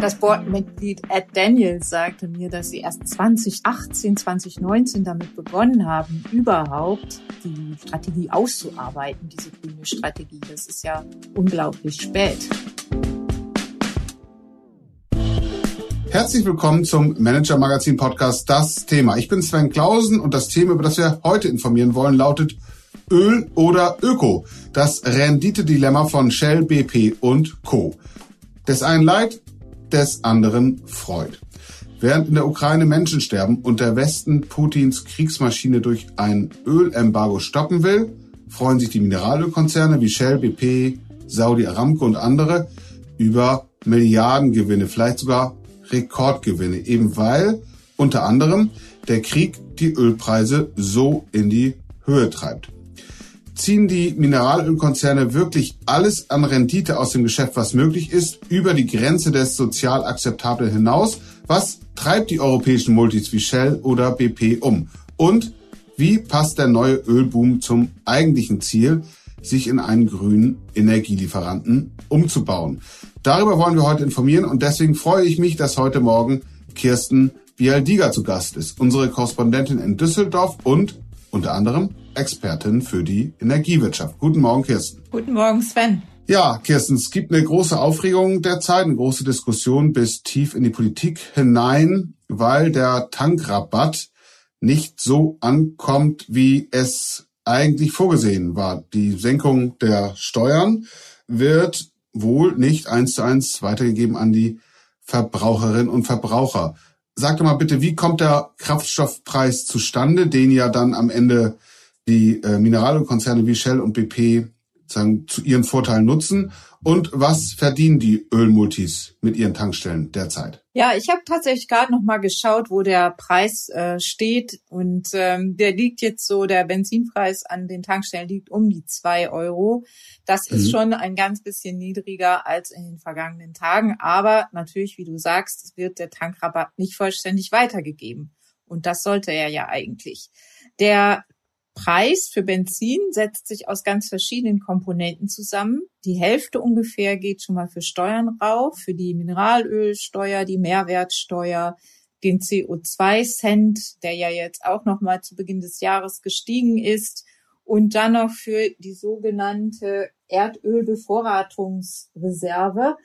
Das Boardmitglied Ed Daniels sagte mir, dass sie erst 2018, 2019 damit begonnen haben, überhaupt die Strategie auszuarbeiten, diese grüne Strategie. Das ist ja unglaublich spät. Herzlich willkommen zum Manager Magazin Podcast Das Thema. Ich bin Sven Klausen und das Thema, über das wir heute informieren wollen, lautet Öl oder Öko. Das Renditedilemma von Shell, BP und Co. Des einen Leid, des anderen freut. Während in der Ukraine Menschen sterben und der Westen Putins Kriegsmaschine durch ein Ölembargo stoppen will, freuen sich die Mineralölkonzerne wie Shell, BP, Saudi Aramco und andere über Milliardengewinne, vielleicht sogar Rekordgewinne, eben weil unter anderem der Krieg die Ölpreise so in die Höhe treibt ziehen die Mineralölkonzerne wirklich alles an Rendite aus dem Geschäft, was möglich ist, über die Grenze des sozial akzeptablen hinaus? Was treibt die europäischen Multis wie Shell oder BP um? Und wie passt der neue Ölboom zum eigentlichen Ziel, sich in einen grünen Energielieferanten umzubauen? Darüber wollen wir heute informieren und deswegen freue ich mich, dass heute Morgen Kirsten Bialdiga zu Gast ist, unsere Korrespondentin in Düsseldorf und unter anderem Expertin für die Energiewirtschaft. Guten Morgen, Kirsten. Guten Morgen, Sven. Ja, Kirsten, es gibt eine große Aufregung derzeit, eine große Diskussion bis tief in die Politik hinein, weil der Tankrabatt nicht so ankommt, wie es eigentlich vorgesehen war. Die Senkung der Steuern wird wohl nicht eins zu eins weitergegeben an die Verbraucherinnen und Verbraucher. Sag doch mal bitte, wie kommt der Kraftstoffpreis zustande, den ja dann am Ende die äh, Mineralölkonzerne wie Shell und BP sagen, zu ihren Vorteilen nutzen? Und was verdienen die Ölmultis mit ihren Tankstellen derzeit? Ja, ich habe tatsächlich gerade noch mal geschaut, wo der Preis äh, steht und ähm, der liegt jetzt so, der Benzinpreis an den Tankstellen liegt um die zwei Euro. Das mhm. ist schon ein ganz bisschen niedriger als in den vergangenen Tagen, aber natürlich, wie du sagst, wird der Tankrabatt nicht vollständig weitergegeben und das sollte er ja eigentlich. Der Preis für Benzin setzt sich aus ganz verschiedenen Komponenten zusammen. Die Hälfte ungefähr geht schon mal für Steuern rauf, für die Mineralölsteuer, die Mehrwertsteuer, den CO2-Cent, der ja jetzt auch noch mal zu Beginn des Jahres gestiegen ist, und dann noch für die sogenannte Erdölbevorratungsreserve.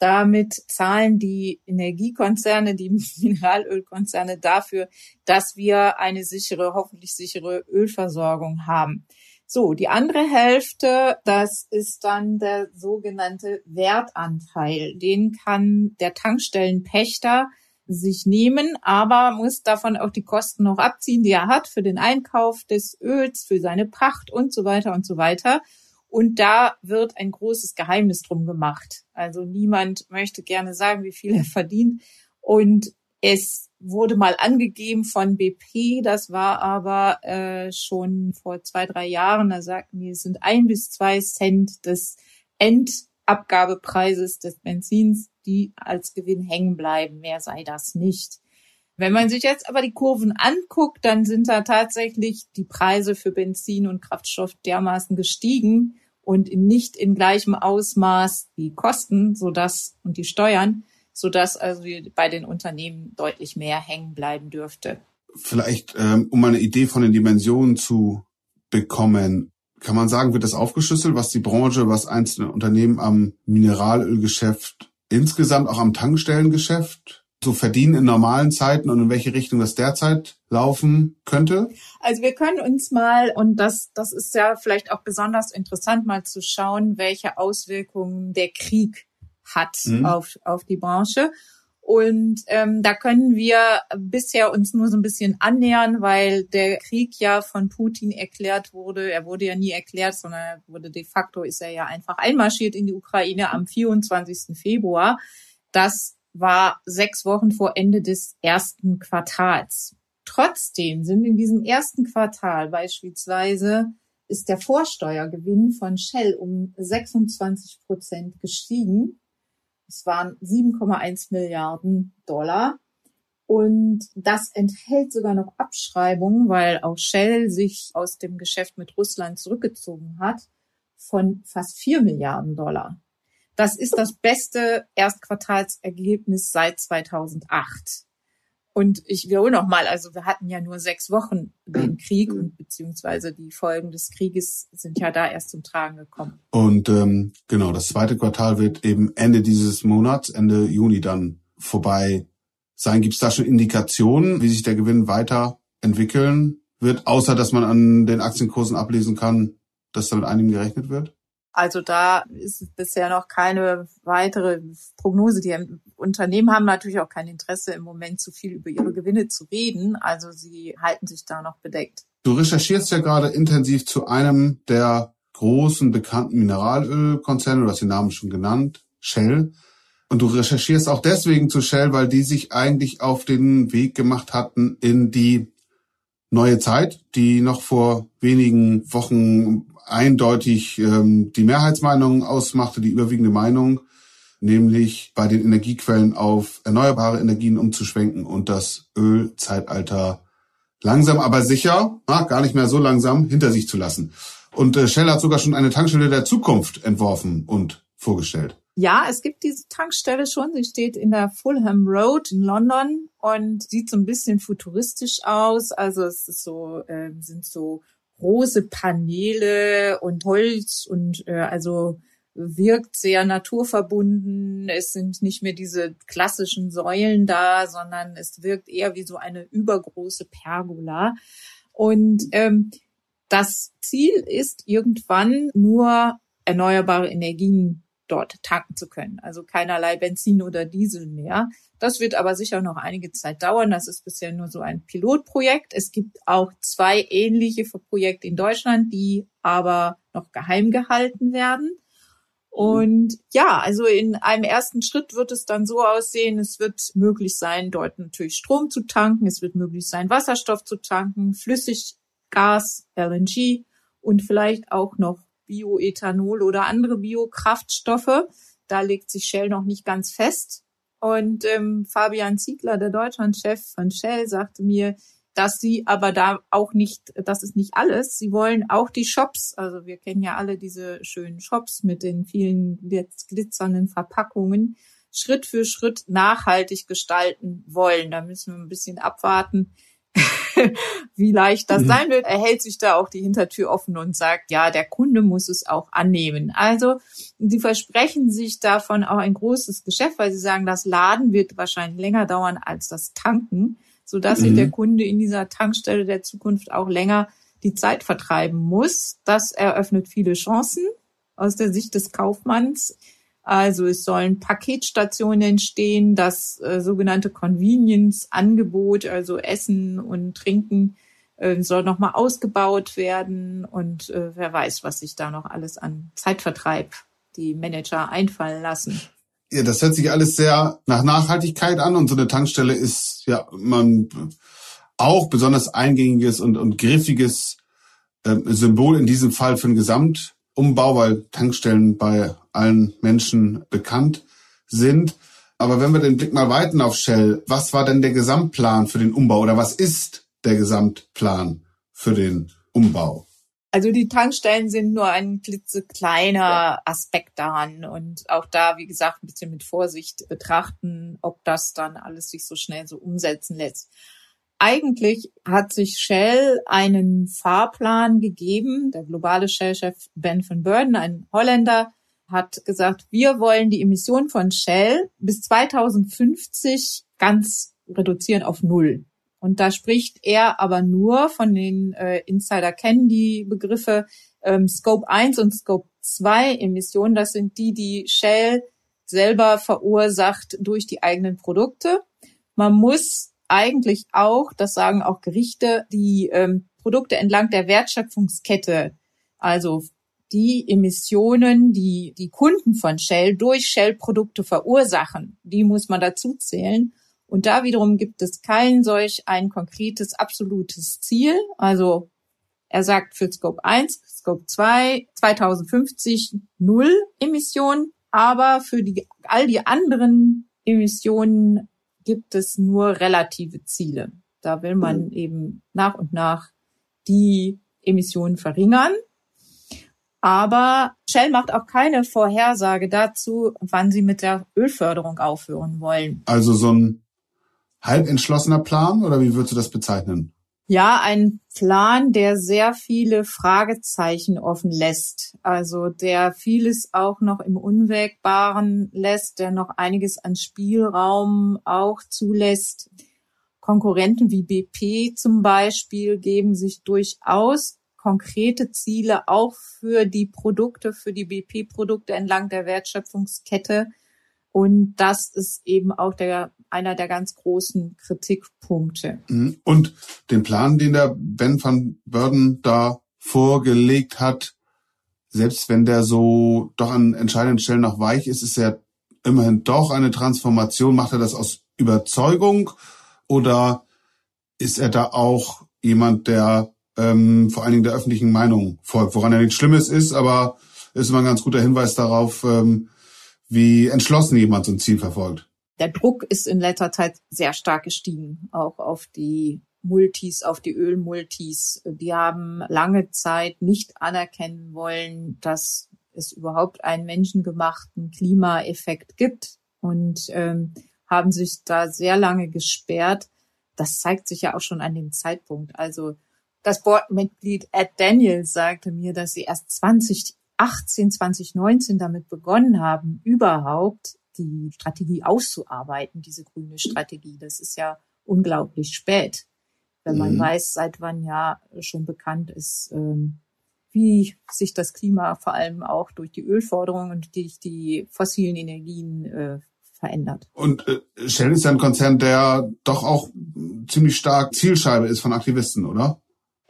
Damit zahlen die Energiekonzerne, die Mineralölkonzerne dafür, dass wir eine sichere, hoffentlich sichere Ölversorgung haben. So, die andere Hälfte, das ist dann der sogenannte Wertanteil. Den kann der Tankstellenpächter sich nehmen, aber muss davon auch die Kosten noch abziehen, die er hat für den Einkauf des Öls, für seine Pacht und so weiter und so weiter. Und da wird ein großes Geheimnis drum gemacht. Also niemand möchte gerne sagen, wie viel er verdient. Und es wurde mal angegeben von BP, das war aber äh, schon vor zwei, drei Jahren, da sagten die, es sind ein bis zwei Cent des Endabgabepreises des Benzins, die als Gewinn hängen bleiben. Mehr sei das nicht. Wenn man sich jetzt aber die Kurven anguckt, dann sind da tatsächlich die Preise für Benzin und Kraftstoff dermaßen gestiegen und nicht in gleichem Ausmaß die Kosten, so dass und die Steuern, so dass also bei den Unternehmen deutlich mehr hängen bleiben dürfte. Vielleicht, ähm, um eine Idee von den Dimensionen zu bekommen, kann man sagen, wird das aufgeschlüsselt, was die Branche, was einzelne Unternehmen am Mineralölgeschäft insgesamt auch am Tankstellengeschäft so verdienen in normalen Zeiten und in welche Richtung das derzeit laufen könnte? Also wir können uns mal, und das, das ist ja vielleicht auch besonders interessant, mal zu schauen, welche Auswirkungen der Krieg hat mhm. auf, auf die Branche. Und ähm, da können wir bisher uns nur so ein bisschen annähern, weil der Krieg ja von Putin erklärt wurde. Er wurde ja nie erklärt, sondern er wurde de facto ist er ja einfach einmarschiert in die Ukraine am 24. Februar. Das war sechs Wochen vor Ende des ersten Quartals. Trotzdem sind in diesem ersten Quartal beispielsweise ist der Vorsteuergewinn von Shell um 26 Prozent gestiegen. Es waren 7,1 Milliarden Dollar. Und das enthält sogar noch Abschreibungen, weil auch Shell sich aus dem Geschäft mit Russland zurückgezogen hat, von fast 4 Milliarden Dollar. Das ist das beste Erstquartalsergebnis seit 2008. Und ich wiederhole nochmal, also wir hatten ja nur sechs Wochen den Krieg und beziehungsweise die Folgen des Krieges sind ja da erst zum Tragen gekommen. Und ähm, genau, das zweite Quartal wird eben Ende dieses Monats, Ende Juni dann vorbei sein. Gibt es da schon Indikationen, wie sich der Gewinn weiterentwickeln wird, außer dass man an den Aktienkursen ablesen kann, dass da mit einigen gerechnet wird? Also da ist bisher noch keine weitere Prognose. Die Unternehmen haben natürlich auch kein Interesse im Moment zu viel über ihre Gewinne zu reden. Also sie halten sich da noch bedeckt. Du recherchierst ja gerade intensiv zu einem der großen bekannten Mineralölkonzerne, du hast den Namen schon genannt, Shell. Und du recherchierst auch deswegen zu Shell, weil die sich eigentlich auf den Weg gemacht hatten in die neue Zeit, die noch vor wenigen Wochen eindeutig ähm, die Mehrheitsmeinung ausmachte, die überwiegende Meinung, nämlich bei den Energiequellen auf erneuerbare Energien umzuschwenken und das Ölzeitalter langsam aber sicher, na, gar nicht mehr so langsam, hinter sich zu lassen. Und äh, Shell hat sogar schon eine Tankstelle der Zukunft entworfen und vorgestellt. Ja, es gibt diese Tankstelle schon. Sie steht in der Fulham Road in London und sieht so ein bisschen futuristisch aus. Also es ist so, äh, sind so große Paneele und Holz und äh, also wirkt sehr naturverbunden. Es sind nicht mehr diese klassischen Säulen da, sondern es wirkt eher wie so eine übergroße Pergola. Und ähm, das Ziel ist irgendwann nur erneuerbare Energien dort tanken zu können. Also keinerlei Benzin oder Diesel mehr. Das wird aber sicher noch einige Zeit dauern. Das ist bisher nur so ein Pilotprojekt. Es gibt auch zwei ähnliche Projekte in Deutschland, die aber noch geheim gehalten werden. Und ja, also in einem ersten Schritt wird es dann so aussehen, es wird möglich sein, dort natürlich Strom zu tanken, es wird möglich sein, Wasserstoff zu tanken, Flüssiggas, LNG und vielleicht auch noch Bioethanol oder andere Biokraftstoffe. Da legt sich Shell noch nicht ganz fest. Und ähm, Fabian Ziegler, der Deutschlandchef von Shell, sagte mir, dass sie aber da auch nicht, das ist nicht alles. Sie wollen auch die Shops, also wir kennen ja alle diese schönen Shops mit den vielen glitzernden Verpackungen, Schritt für Schritt nachhaltig gestalten wollen. Da müssen wir ein bisschen abwarten, wie leicht das mhm. sein wird. Er hält sich da auch die Hintertür offen und sagt, ja, der Kunde muss es auch annehmen. Also, sie versprechen sich davon auch ein großes Geschäft, weil sie sagen, das Laden wird wahrscheinlich länger dauern als das Tanken, sodass mhm. sich der Kunde in dieser Tankstelle der Zukunft auch länger die Zeit vertreiben muss. Das eröffnet viele Chancen aus der Sicht des Kaufmanns. Also es sollen Paketstationen entstehen, das äh, sogenannte Convenience-Angebot, also Essen und Trinken, äh, soll nochmal ausgebaut werden und äh, wer weiß, was sich da noch alles an Zeitvertreib die Manager einfallen lassen. Ja, das hört sich alles sehr nach Nachhaltigkeit an und so eine Tankstelle ist ja man auch besonders eingängiges und, und griffiges äh, Symbol in diesem Fall für den Gesamtumbau, weil Tankstellen bei allen Menschen bekannt sind. Aber wenn wir den Blick mal weiten auf Shell, was war denn der Gesamtplan für den Umbau oder was ist der Gesamtplan für den Umbau? Also die Tankstellen sind nur ein klitzekleiner Aspekt daran und auch da, wie gesagt, ein bisschen mit Vorsicht betrachten, ob das dann alles sich so schnell so umsetzen lässt. Eigentlich hat sich Shell einen Fahrplan gegeben. Der globale Shell-Chef Ben van Burden, ein Holländer, hat gesagt, wir wollen die Emissionen von Shell bis 2050 ganz reduzieren auf Null. Und da spricht er aber nur von den äh, Insider kennen die Begriffe ähm, Scope 1 und Scope 2 Emissionen. Das sind die, die Shell selber verursacht durch die eigenen Produkte. Man muss eigentlich auch, das sagen auch Gerichte, die ähm, Produkte entlang der Wertschöpfungskette, also die Emissionen, die die Kunden von Shell durch Shell-Produkte verursachen, die muss man dazu zählen. Und da wiederum gibt es kein solch ein konkretes, absolutes Ziel. Also er sagt für Scope 1, Scope 2, 2050 null Emissionen, aber für die, all die anderen Emissionen gibt es nur relative Ziele. Da will man mhm. eben nach und nach die Emissionen verringern. Aber Shell macht auch keine Vorhersage dazu, wann sie mit der Ölförderung aufhören wollen. Also so ein halb entschlossener Plan oder wie würdest du das bezeichnen? Ja, ein Plan, der sehr viele Fragezeichen offen lässt. Also der vieles auch noch im Unwägbaren lässt, der noch einiges an Spielraum auch zulässt. Konkurrenten wie BP zum Beispiel geben sich durchaus konkrete Ziele auch für die Produkte, für die BP-Produkte entlang der Wertschöpfungskette. Und das ist eben auch der, einer der ganz großen Kritikpunkte. Mhm. Und den Plan, den der Ben van Burden da vorgelegt hat, selbst wenn der so doch an entscheidenden Stellen noch weich ist, ist er immerhin doch eine Transformation. Macht er das aus Überzeugung oder ist er da auch jemand, der ähm, vor allen Dingen der öffentlichen Meinung folgt, woran ja nichts Schlimmes ist, aber ist immer ein ganz guter Hinweis darauf, ähm, wie entschlossen jemand so ein Ziel verfolgt. Der Druck ist in letzter Zeit sehr stark gestiegen, auch auf die Multis, auf die Ölmultis. Die haben lange Zeit nicht anerkennen wollen, dass es überhaupt einen menschengemachten Klimaeffekt gibt und ähm, haben sich da sehr lange gesperrt. Das zeigt sich ja auch schon an dem Zeitpunkt. Also das Boardmitglied Ed Daniels sagte mir, dass sie erst 2018, 2019 damit begonnen haben, überhaupt die Strategie auszuarbeiten, diese grüne Strategie. Das ist ja unglaublich spät, wenn man mhm. weiß, seit wann ja schon bekannt ist, ähm, wie sich das Klima vor allem auch durch die Ölforderung und durch die fossilen Energien äh, verändert. Und äh, Shell ist ja ein Konzern, der doch auch ziemlich stark Zielscheibe ist von Aktivisten, oder?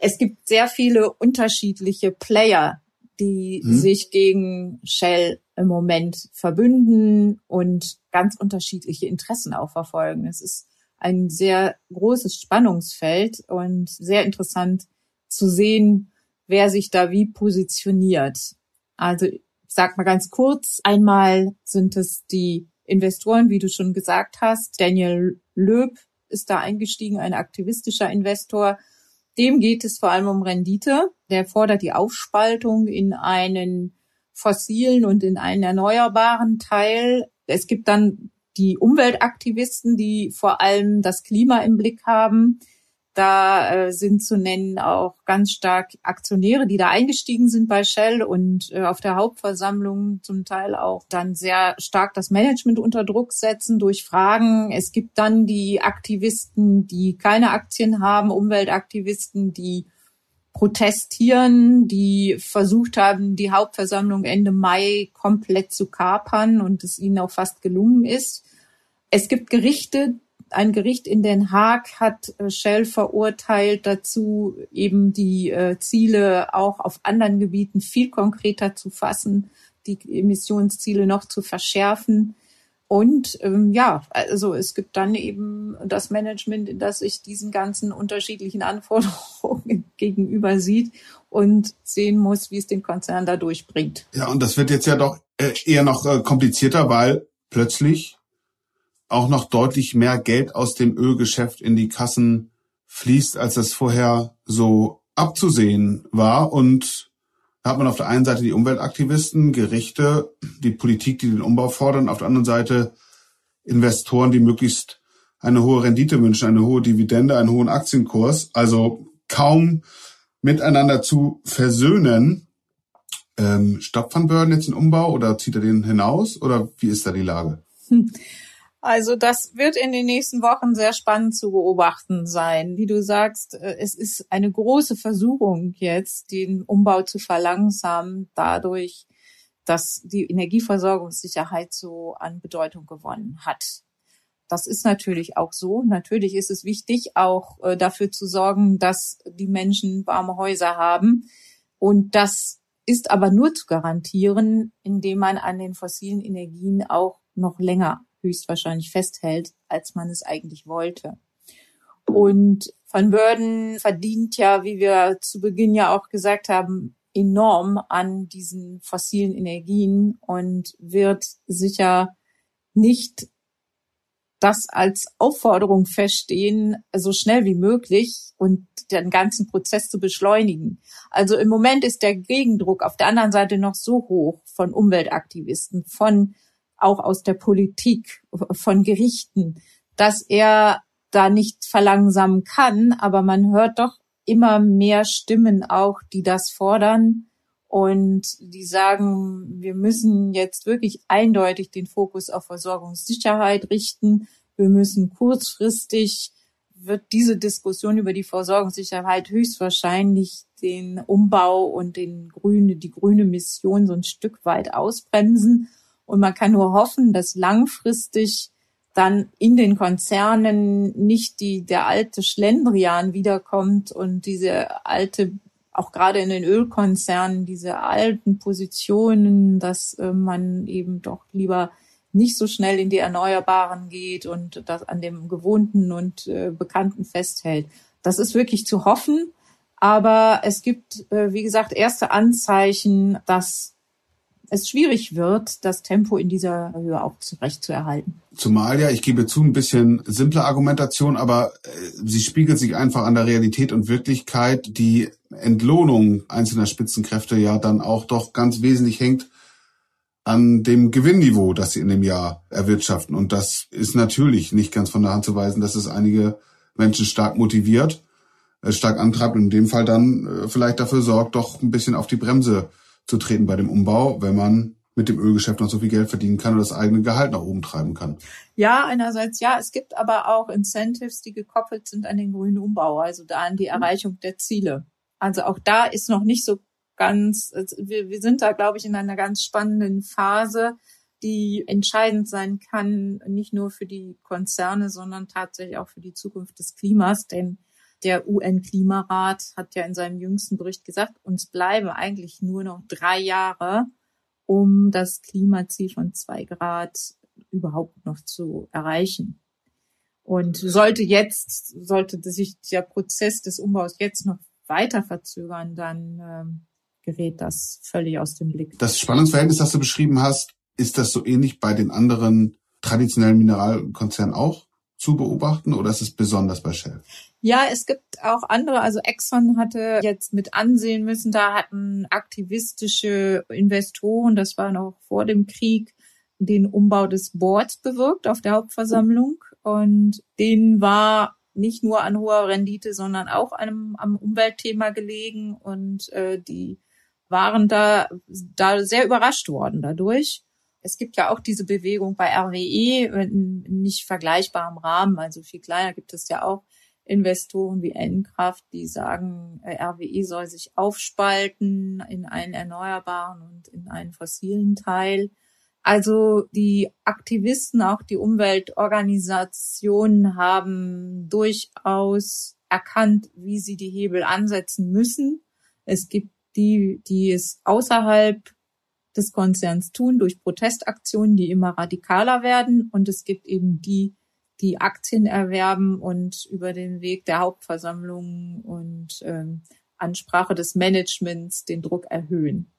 es gibt sehr viele unterschiedliche Player, die mhm. sich gegen Shell im Moment verbünden und ganz unterschiedliche Interessen auch verfolgen. Es ist ein sehr großes Spannungsfeld und sehr interessant zu sehen, wer sich da wie positioniert. Also ich sag mal ganz kurz, einmal sind es die Investoren, wie du schon gesagt hast. Daniel Löb ist da eingestiegen, ein aktivistischer Investor, dem geht es vor allem um Rendite. Der fordert die Aufspaltung in einen fossilen und in einen erneuerbaren Teil. Es gibt dann die Umweltaktivisten, die vor allem das Klima im Blick haben. Da äh, sind zu nennen auch ganz stark Aktionäre, die da eingestiegen sind bei Shell und äh, auf der Hauptversammlung zum Teil auch dann sehr stark das Management unter Druck setzen durch Fragen. Es gibt dann die Aktivisten, die keine Aktien haben, Umweltaktivisten, die protestieren, die versucht haben, die Hauptversammlung Ende Mai komplett zu kapern und es ihnen auch fast gelungen ist. Es gibt Gerichte, ein Gericht in Den Haag hat äh, Shell verurteilt dazu, eben die äh, Ziele auch auf anderen Gebieten viel konkreter zu fassen, die Emissionsziele noch zu verschärfen. Und ähm, ja, also es gibt dann eben das Management, das sich diesen ganzen unterschiedlichen Anforderungen gegenüber sieht und sehen muss, wie es den Konzern da durchbringt. Ja, und das wird jetzt ja doch äh, eher noch komplizierter, weil plötzlich auch noch deutlich mehr Geld aus dem Ölgeschäft in die Kassen fließt, als das vorher so abzusehen war. Und hat man auf der einen Seite die Umweltaktivisten, Gerichte, die Politik, die den Umbau fordern, auf der anderen Seite Investoren, die möglichst eine hohe Rendite wünschen, eine hohe Dividende, einen hohen Aktienkurs. Also kaum miteinander zu versöhnen. Ähm, stoppt Van Burden jetzt den Umbau oder zieht er den hinaus oder wie ist da die Lage? Hm. Also das wird in den nächsten Wochen sehr spannend zu beobachten sein. Wie du sagst, äh, es ist eine große Versuchung jetzt, den Umbau zu verlangsamen, dadurch, dass die Energieversorgungssicherheit so an Bedeutung gewonnen hat. Das ist natürlich auch so. Natürlich ist es wichtig, auch äh, dafür zu sorgen, dass die Menschen warme Häuser haben. Und das ist aber nur zu garantieren, indem man an den fossilen Energien auch noch länger höchstwahrscheinlich festhält, als man es eigentlich wollte. Und Van Burden verdient ja, wie wir zu Beginn ja auch gesagt haben, enorm an diesen fossilen Energien und wird sicher nicht das als Aufforderung verstehen, so schnell wie möglich und den ganzen Prozess zu beschleunigen. Also im Moment ist der Gegendruck auf der anderen Seite noch so hoch von Umweltaktivisten, von auch aus der Politik, von Gerichten, dass er da nicht verlangsamen kann, aber man hört doch immer mehr Stimmen auch, die das fordern und die sagen, wir müssen jetzt wirklich eindeutig den Fokus auf Versorgungssicherheit richten. Wir müssen kurzfristig wird diese Diskussion über die Versorgungssicherheit höchstwahrscheinlich den Umbau und den grüne, die grüne Mission so ein Stück weit ausbremsen. Und man kann nur hoffen, dass langfristig dann in den Konzernen nicht die, der alte Schlendrian wiederkommt und diese alte, auch gerade in den Ölkonzernen, diese alten Positionen, dass äh, man eben doch lieber nicht so schnell in die Erneuerbaren geht und das an dem Gewohnten und äh, Bekannten festhält. Das ist wirklich zu hoffen. Aber es gibt, äh, wie gesagt, erste Anzeichen, dass es schwierig wird, das Tempo in dieser Höhe auch zurecht zu erhalten. Zumal ja, ich gebe zu, ein bisschen simple Argumentation, aber äh, sie spiegelt sich einfach an der Realität und Wirklichkeit. Die Entlohnung einzelner Spitzenkräfte ja dann auch doch ganz wesentlich hängt an dem Gewinnniveau, das sie in dem Jahr erwirtschaften. Und das ist natürlich nicht ganz von der Hand zu weisen, dass es einige Menschen stark motiviert, äh, stark antreibt und in dem Fall dann äh, vielleicht dafür sorgt, doch ein bisschen auf die Bremse zu treten bei dem Umbau, wenn man mit dem Ölgeschäft noch so viel Geld verdienen kann und das eigene Gehalt nach oben treiben kann. Ja, einerseits ja. Es gibt aber auch Incentives, die gekoppelt sind an den grünen Umbau, also da an die mhm. Erreichung der Ziele. Also auch da ist noch nicht so ganz, wir, wir sind da, glaube ich, in einer ganz spannenden Phase, die entscheidend sein kann, nicht nur für die Konzerne, sondern tatsächlich auch für die Zukunft des Klimas. Denn der UN-Klimarat hat ja in seinem jüngsten Bericht gesagt, uns bleiben eigentlich nur noch drei Jahre, um das Klimaziel von zwei Grad überhaupt noch zu erreichen. Und sollte jetzt, sollte sich der Prozess des Umbaus jetzt noch weiter verzögern, dann ähm, gerät das völlig aus dem Blick. Das Spannungsverhältnis, das du beschrieben hast, ist das so ähnlich bei den anderen traditionellen Mineralkonzernen auch zu beobachten oder ist es besonders bei Shell? Ja, es gibt auch andere. Also Exxon hatte jetzt mit ansehen müssen, da hatten aktivistische Investoren, das war noch vor dem Krieg, den Umbau des Boards bewirkt auf der Hauptversammlung. Und denen war nicht nur an hoher Rendite, sondern auch einem, am Umweltthema gelegen. Und äh, die waren da, da sehr überrascht worden dadurch. Es gibt ja auch diese Bewegung bei RWE in nicht vergleichbarem Rahmen, also viel kleiner gibt es ja auch Investoren wie Endkraft, die sagen, äh, RWE soll sich aufspalten in einen erneuerbaren und in einen fossilen Teil. Also die Aktivisten, auch die Umweltorganisationen haben durchaus erkannt, wie sie die Hebel ansetzen müssen. Es gibt die, die es außerhalb des Konzerns tun durch Protestaktionen, die immer radikaler werden. Und es gibt eben die, die Aktien erwerben und über den Weg der Hauptversammlung und ähm, Ansprache des Managements den Druck erhöhen.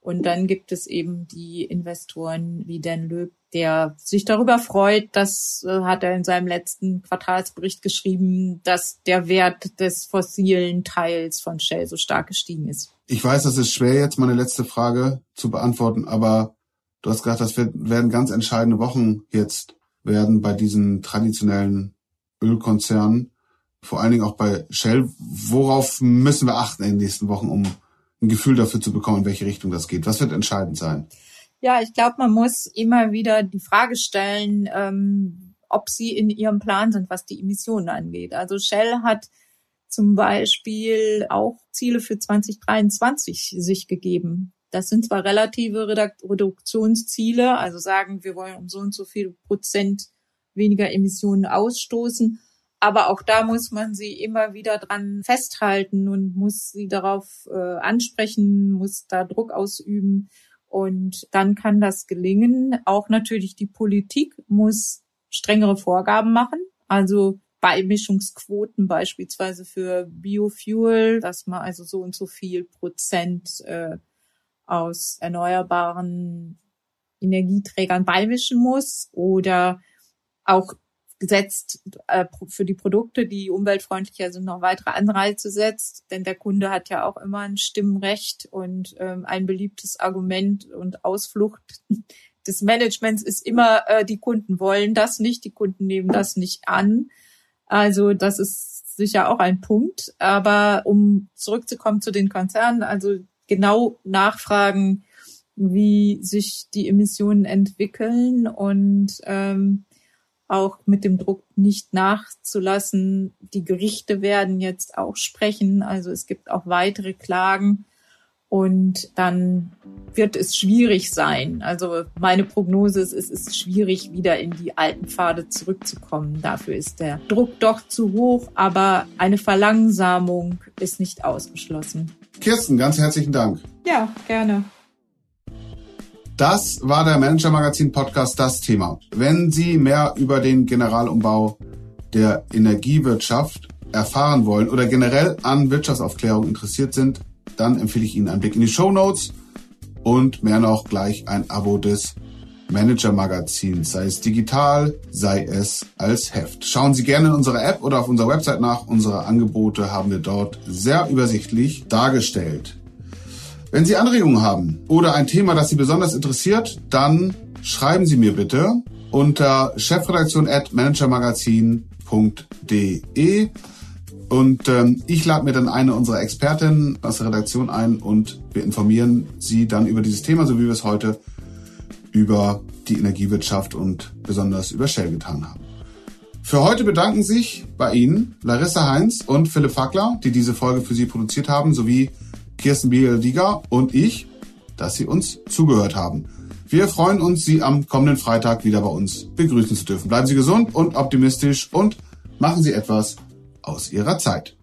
Und dann gibt es eben die Investoren wie Dan Löb, der sich darüber freut, das äh, hat er in seinem letzten Quartalsbericht geschrieben, dass der Wert des fossilen Teils von Shell so stark gestiegen ist. Ich weiß, das ist schwer jetzt meine letzte Frage zu beantworten, aber du hast gesagt, das werden ganz entscheidende Wochen jetzt werden bei diesen traditionellen Ölkonzernen, vor allen Dingen auch bei Shell. Worauf müssen wir achten in den nächsten Wochen, um ein Gefühl dafür zu bekommen, in welche Richtung das geht? Was wird entscheidend sein? Ja, ich glaube, man muss immer wieder die Frage stellen, ähm, ob sie in ihrem Plan sind, was die Emissionen angeht. Also Shell hat zum Beispiel auch Ziele für 2023 sich gegeben. Das sind zwar relative Reduktionsziele, also sagen, wir wollen um so und so viel Prozent weniger Emissionen ausstoßen, aber auch da muss man sie immer wieder dran festhalten und muss sie darauf äh, ansprechen, muss da Druck ausüben. Und dann kann das gelingen. Auch natürlich die Politik muss strengere Vorgaben machen. Also Beimischungsquoten beispielsweise für Biofuel, dass man also so und so viel Prozent äh, aus erneuerbaren Energieträgern beimischen muss oder auch setzt äh, für die Produkte, die umweltfreundlicher sind, noch weitere Anreize setzt. Denn der Kunde hat ja auch immer ein Stimmrecht und ähm, ein beliebtes Argument und Ausflucht des Managements ist immer, äh, die Kunden wollen das nicht, die Kunden nehmen das nicht an. Also das ist sicher auch ein Punkt. Aber um zurückzukommen zu den Konzernen, also genau nachfragen, wie sich die Emissionen entwickeln und ähm, auch mit dem Druck nicht nachzulassen. Die Gerichte werden jetzt auch sprechen. Also es gibt auch weitere Klagen. Und dann wird es schwierig sein. Also meine Prognose ist, es ist schwierig, wieder in die alten Pfade zurückzukommen. Dafür ist der Druck doch zu hoch, aber eine Verlangsamung ist nicht ausgeschlossen. Kirsten, ganz herzlichen Dank. Ja, gerne. Das war der Manager Magazin Podcast Das Thema. Wenn Sie mehr über den Generalumbau der Energiewirtschaft erfahren wollen oder generell an Wirtschaftsaufklärung interessiert sind, dann empfehle ich Ihnen einen Blick in die Show Notes und mehr noch gleich ein Abo des Manager Magazins, sei es digital, sei es als Heft. Schauen Sie gerne in unserer App oder auf unserer Website nach. Unsere Angebote haben wir dort sehr übersichtlich dargestellt. Wenn Sie Anregungen haben oder ein Thema, das Sie besonders interessiert, dann schreiben Sie mir bitte unter chefredaktion at managermagazin.de und ähm, ich lade mir dann eine unserer Expertinnen aus der Redaktion ein und wir informieren Sie dann über dieses Thema, so wie wir es heute über die Energiewirtschaft und besonders über Shell getan haben. Für heute bedanken sich bei Ihnen Larissa Heinz und Philipp Fackler, die diese Folge für Sie produziert haben, sowie Kirsten Biel-Dieger und ich, dass Sie uns zugehört haben. Wir freuen uns, Sie am kommenden Freitag wieder bei uns begrüßen zu dürfen. Bleiben Sie gesund und optimistisch und machen Sie etwas aus Ihrer Zeit.